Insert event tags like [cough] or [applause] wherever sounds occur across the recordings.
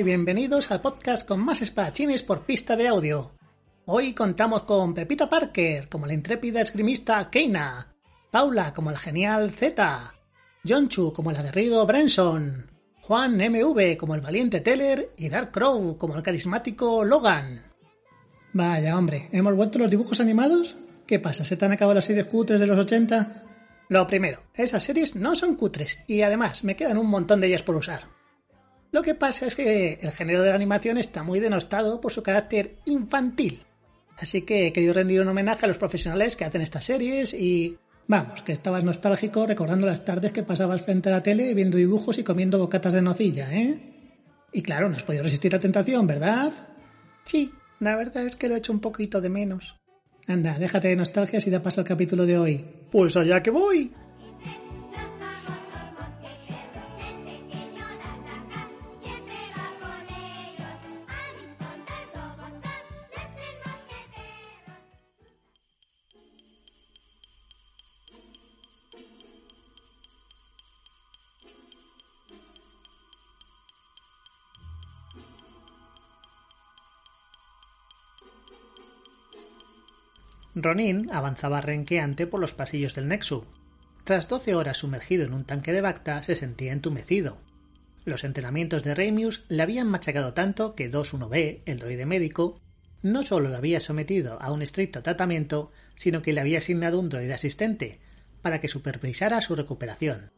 y bienvenidos al podcast con más espadachines por pista de audio. Hoy contamos con Pepita Parker como la intrépida esgrimista Keina, Paula como el genial Z, Jonchu como el aguerrido Branson, Juan MV como el valiente Teller y Dark Crow como el carismático Logan. Vaya hombre, ¿hemos vuelto los dibujos animados? ¿Qué pasa? ¿Se te han acabado las series cutres de los 80? Lo primero, esas series no son cutres y además me quedan un montón de ellas por usar. Lo que pasa es que el género de la animación está muy denostado por su carácter infantil. Así que he querido rendir un homenaje a los profesionales que hacen estas series y... Vamos, que estabas nostálgico recordando las tardes que pasabas frente a la tele viendo dibujos y comiendo bocatas de nocilla, ¿eh? Y claro, no has podido resistir la tentación, ¿verdad? Sí, la verdad es que lo he hecho un poquito de menos. Anda, déjate de nostalgias y da paso al capítulo de hoy. Pues allá que voy. Ronin avanzaba renqueante por los pasillos del Nexu. Tras doce horas sumergido en un tanque de Bacta, se sentía entumecido. Los entrenamientos de Ramius le habían machacado tanto que 2-1B, el droide médico, no solo lo había sometido a un estricto tratamiento, sino que le había asignado un droide asistente, para que supervisara su recuperación.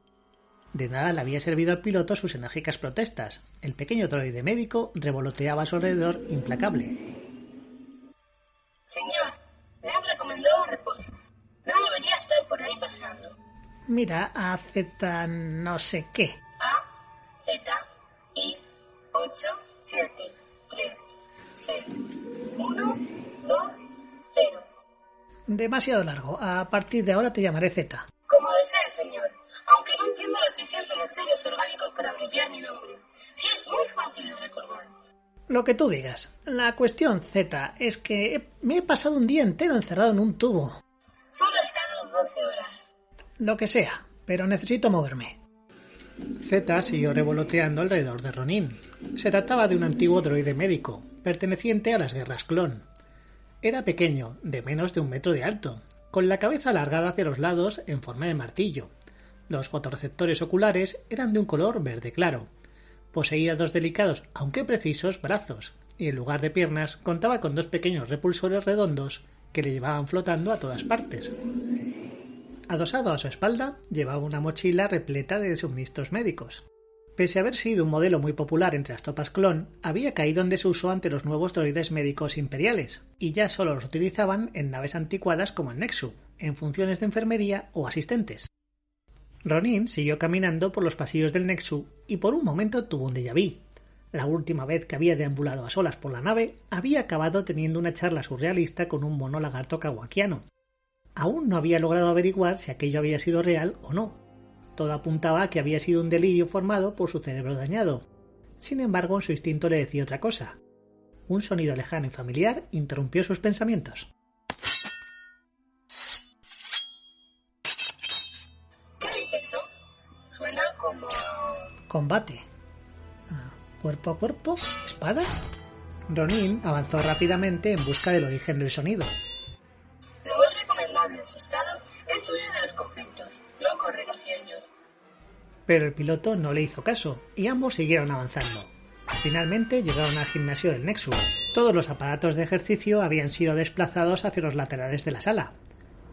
De nada le había servido al piloto sus enérgicas protestas. El pequeño droide médico revoloteaba a su alrededor implacable. Mira, a Z no sé qué. A, Z, I, 8, 7, 3, 6, 1, 2, 0. Demasiado largo. A partir de ahora te llamaré Z. Como desee, señor. Aunque no entiendo la afición de los seres orgánicos para abreviar mi nombre. Sí es muy fácil de recordar. Lo que tú digas. La cuestión Z es que me he pasado un día entero encerrado en un tubo. Lo que sea, pero necesito moverme. Z siguió revoloteando alrededor de Ronin. Se trataba de un antiguo droide médico, perteneciente a las guerras clon. Era pequeño, de menos de un metro de alto, con la cabeza alargada hacia los lados en forma de martillo. Los fotorreceptores oculares eran de un color verde claro. Poseía dos delicados, aunque precisos, brazos, y en lugar de piernas contaba con dos pequeños repulsores redondos que le llevaban flotando a todas partes. Adosado a su espalda, llevaba una mochila repleta de suministros médicos. Pese a haber sido un modelo muy popular entre las tropas clon, había caído en desuso ante los nuevos droides médicos imperiales, y ya solo los utilizaban en naves anticuadas como el Nexu, en funciones de enfermería o asistentes. Ronin siguió caminando por los pasillos del Nexu y por un momento tuvo un déjà vu. La última vez que había deambulado a solas por la nave, había acabado teniendo una charla surrealista con un mono lagarto kawakiano. Aún no había logrado averiguar si aquello había sido real o no. Todo apuntaba a que había sido un delirio formado por su cerebro dañado. Sin embargo, su instinto le decía otra cosa. Un sonido lejano y familiar interrumpió sus pensamientos. ¿Qué es eso? Suena como... Combate. Ah, Cuerpo a cuerpo. ¿Espadas? Ronin avanzó rápidamente en busca del origen del sonido. Pero el piloto no le hizo caso y ambos siguieron avanzando. Finalmente llegaron al gimnasio del Nexus. Todos los aparatos de ejercicio habían sido desplazados hacia los laterales de la sala.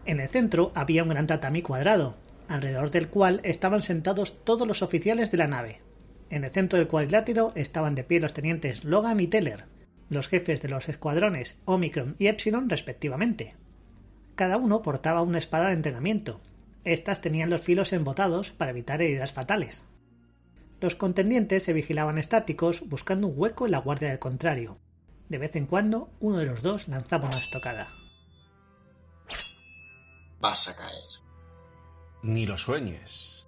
En el centro había un gran tatami cuadrado. alrededor del cual estaban sentados todos los oficiales de la nave. En el centro del cuadrilátero estaban de pie los tenientes Logan y Teller, los jefes de los escuadrones Omicron y Epsilon respectivamente. Cada uno portaba una espada de entrenamiento. Estas tenían los filos embotados para evitar heridas fatales. Los contendientes se vigilaban estáticos buscando un hueco en la guardia del contrario. De vez en cuando, uno de los dos lanzaba una estocada. Vas a caer. Ni lo sueñes.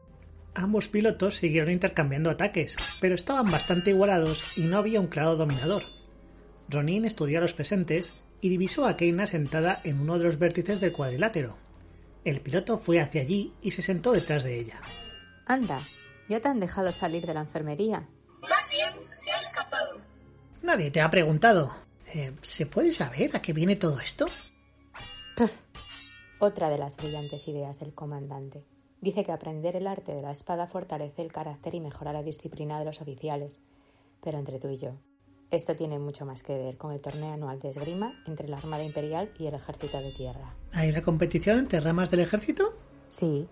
Ambos pilotos siguieron intercambiando ataques, pero estaban bastante igualados y no había un claro dominador. Ronin estudió a los presentes y divisó a Keina sentada en uno de los vértices del cuadrilátero. El piloto fue hacia allí y se sentó detrás de ella. Anda, ya te han dejado salir de la enfermería. Más bien, se ha escapado. Nadie te ha preguntado. Eh, ¿Se puede saber a qué viene todo esto? Puf. Otra de las brillantes ideas del comandante. Dice que aprender el arte de la espada fortalece el carácter y mejora la disciplina de los oficiales. Pero entre tú y yo, esto tiene mucho más que ver con el torneo anual de esgrima entre la Armada Imperial y el Ejército de Tierra. ¿Hay una competición entre ramas del ejército? Sí,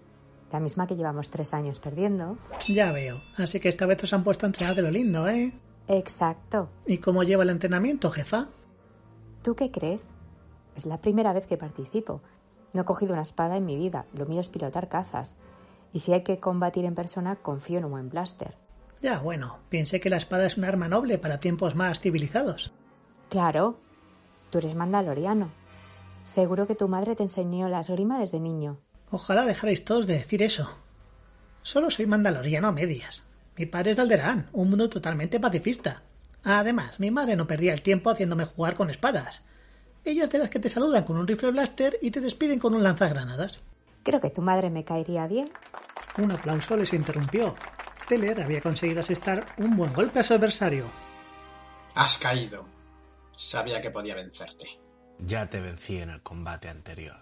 la misma que llevamos tres años perdiendo. Ya veo. Así que esta vez os han puesto a entrenar de lo lindo, ¿eh? Exacto. ¿Y cómo lleva el entrenamiento, jefa? ¿Tú qué crees? Es la primera vez que participo. No he cogido una espada en mi vida. Lo mío es pilotar cazas. Y si hay que combatir en persona, confío en un buen blaster. Ya, bueno, pensé que la espada es un arma noble para tiempos más civilizados. Claro, tú eres mandaloriano. Seguro que tu madre te enseñó la esgrima desde niño. Ojalá dejarais todos de decir eso. Solo soy mandaloriano a medias. Mi padre es de Alderaan, un mundo totalmente pacifista. Además, mi madre no perdía el tiempo haciéndome jugar con espadas. Ellas de las que te saludan con un rifle blaster y te despiden con un lanzagranadas. Creo que tu madre me caería bien. Un aplauso les interrumpió. Teller había conseguido asestar un buen golpe a su adversario. Has caído. Sabía que podía vencerte. Ya te vencí en el combate anterior.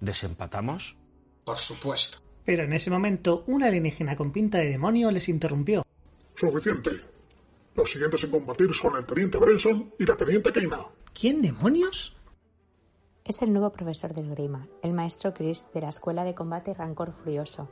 ¿Desempatamos? Por supuesto. Pero en ese momento, una alienígena con pinta de demonio les interrumpió. Suficiente. Los siguientes en combatir son el teniente Brenson y la teniente Keina. ¿Quién demonios? Es el nuevo profesor de esgrima, el maestro Chris de la Escuela de Combate Rancor Furioso.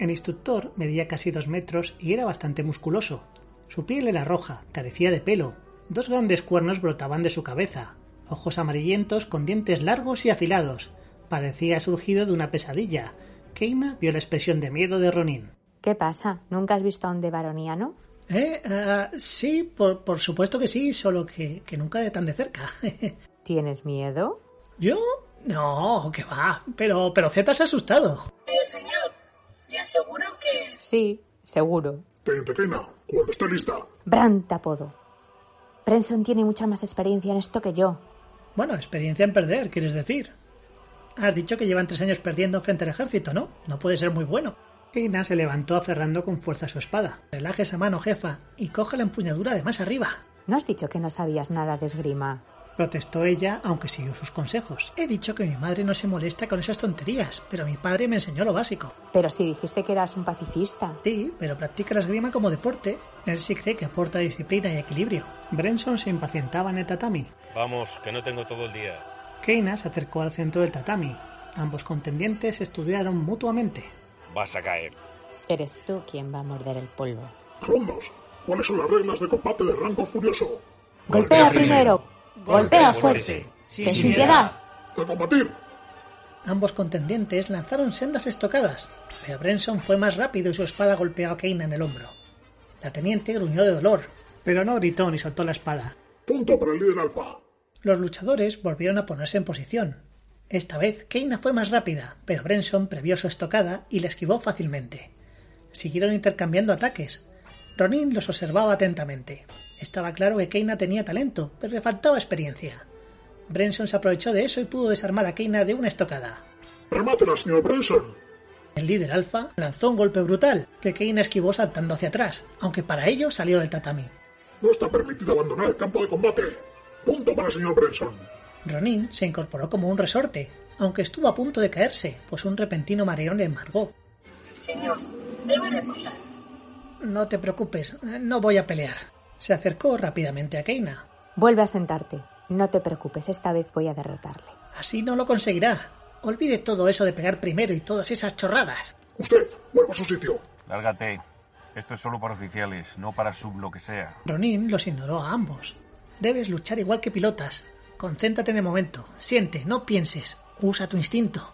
El instructor medía casi dos metros y era bastante musculoso. Su piel era roja, carecía de pelo. Dos grandes cuernos brotaban de su cabeza, ojos amarillentos con dientes largos y afilados. Parecía surgido de una pesadilla. Keina vio la expresión de miedo de Ronin. ¿Qué pasa? ¿Nunca has visto a un devaroniano? ¿Eh? Ah, sí, por, por supuesto que sí, solo que, que nunca de tan de cerca. [laughs] ¿Tienes miedo? ¿Yo? No, que va. Pero, pero Z se ha asustado. Pero señor, le aseguro que... Sí, seguro. Cuando esté lista. Bran te apodo. Brenson tiene mucha más experiencia en esto que yo. Bueno, experiencia en perder, quieres decir. Has dicho que llevan tres años perdiendo frente al ejército, ¿no? No puede ser muy bueno. Keina se levantó aferrando con fuerza su espada. Relaje esa mano, jefa, y coge la empuñadura de más arriba. ¿No has dicho que no sabías nada de esgrima? Protestó ella, aunque siguió sus consejos. He dicho que mi madre no se molesta con esas tonterías, pero mi padre me enseñó lo básico. Pero si dijiste que eras un pacifista. Sí, pero practica la esgrima como deporte. Él sí cree que aporta disciplina y equilibrio. Brenson se impacientaba en el tatami. Vamos, que no tengo todo el día. Keina se acercó al centro del tatami. Ambos contendientes estudiaron mutuamente. Vas a caer. Eres tú quien va a morder el polvo. Alumnos, ¿cuáles son las reglas de combate de rango furioso? Golpea primero. Golpea fuerte. Sin piedad. ¡A combatir! Ambos contendientes lanzaron sendas estocadas, pero Brenson fue más rápido y su espada golpeó a Keina en el hombro. La teniente gruñó de dolor, pero no gritó ni soltó la espada. Punto para el líder alfa. Los luchadores volvieron a ponerse en posición. Esta vez Keina fue más rápida, pero Brenson previó su estocada y la esquivó fácilmente. Siguieron intercambiando ataques. Ronin los observaba atentamente. Estaba claro que Keina tenía talento, pero le faltaba experiencia. Brenson se aprovechó de eso y pudo desarmar a Keina de una estocada. Remátela, señor Brenson. El líder alfa lanzó un golpe brutal, que Keina esquivó saltando hacia atrás, aunque para ello salió del tatami. No está permitido abandonar el campo de combate. Punto para el señor Brenson. Ronin se incorporó como un resorte, aunque estuvo a punto de caerse, pues un repentino mareón le embargó. Señor, debe reposar. No te preocupes, no voy a pelear. Se acercó rápidamente a Keina. Vuelve a sentarte. No te preocupes, esta vez voy a derrotarle. Así no lo conseguirá. Olvide todo eso de pegar primero y todas esas chorradas. Usted, vuelva a su sitio. Lárgate. Esto es solo para oficiales, no para sub lo que sea. Ronin los ignoró a ambos. Debes luchar igual que pilotas. Concéntrate en el momento. Siente, no pienses. Usa tu instinto.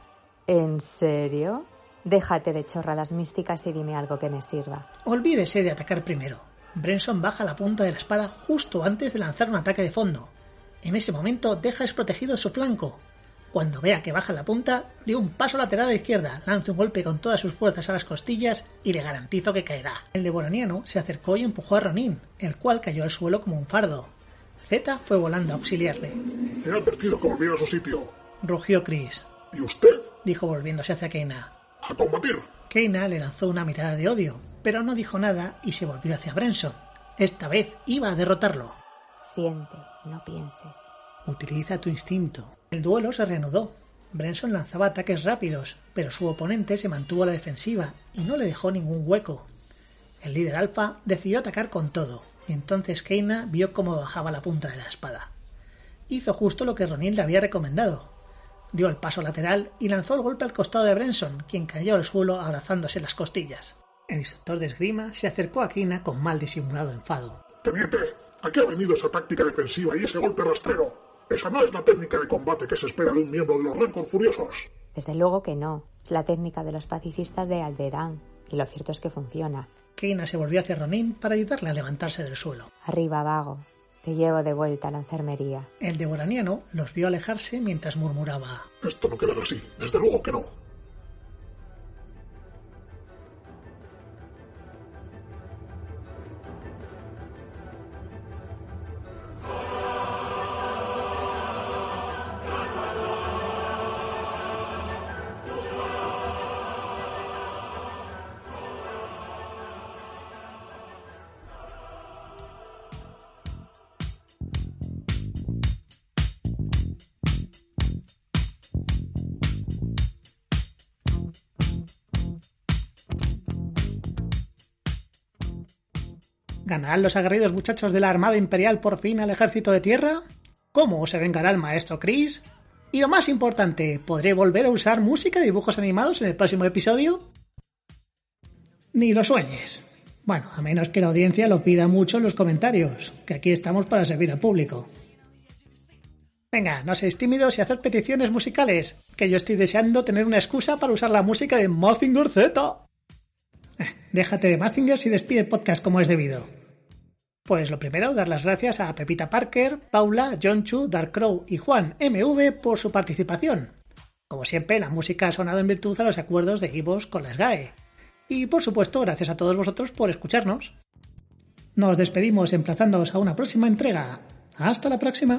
¿En serio? Déjate de chorradas místicas y dime algo que me sirva. Olvídese de atacar primero. Brenson baja la punta de la espada justo antes de lanzar un ataque de fondo. En ese momento deja desprotegido su flanco. Cuando vea que baja la punta, de un paso lateral a la izquierda, lanza un golpe con todas sus fuerzas a las costillas y le garantizo que caerá. El devoraniano se acercó y empujó a Ronin, el cual cayó al suelo como un fardo. Z fue volando a auxiliarle. He advertido que volviera a su sitio. Rugió Chris. ¿Y usted? Dijo volviéndose hacia Keina. ¡A combatir! Keina le lanzó una mirada de odio, pero no dijo nada y se volvió hacia Brenson. Esta vez iba a derrotarlo. Siente, no pienses. Utiliza tu instinto. El duelo se reanudó. Brenson lanzaba ataques rápidos, pero su oponente se mantuvo a la defensiva y no le dejó ningún hueco. El líder alfa decidió atacar con todo, y entonces Keina vio cómo bajaba la punta de la espada. Hizo justo lo que Ronin le había recomendado. Dio el paso lateral y lanzó el golpe al costado de Brenson, quien cayó al suelo abrazándose las costillas. El instructor de esgrima se acercó a Keina con mal disimulado enfado. Teniente, ¿a qué ha venido esa táctica defensiva y ese golpe rastrero? Esa no es la técnica de combate que se espera de un miembro de los Rancor Furiosos. Desde luego que no. Es la técnica de los pacifistas de Alderaan. Y lo cierto es que funciona. Keina se volvió hacia Ronin para ayudarle a levantarse del suelo. Arriba, vago. Te llevo de vuelta a la enfermería. El devoraniano los vio alejarse mientras murmuraba. Esto no quedará así. Desde luego que no. ¿Ganarán los aguerridos muchachos de la Armada Imperial por fin al ejército de tierra? ¿Cómo se vengará el maestro Chris? Y lo más importante, ¿podré volver a usar música de dibujos animados en el próximo episodio? Ni lo sueñes. Bueno, a menos que la audiencia lo pida mucho en los comentarios, que aquí estamos para servir al público. Venga, no seáis tímidos y haced peticiones musicales, que yo estoy deseando tener una excusa para usar la música de Mazinger Z. Eh, Déjate de Mazinger y despide podcast como es debido. Pues lo primero, dar las gracias a Pepita Parker, Paula, Jonchu, Dark Crow y Juan MV por su participación. Como siempre, la música ha sonado en virtud a los acuerdos de Gibos con las GAE. Y por supuesto, gracias a todos vosotros por escucharnos. Nos despedimos emplazándoos a una próxima entrega. Hasta la próxima.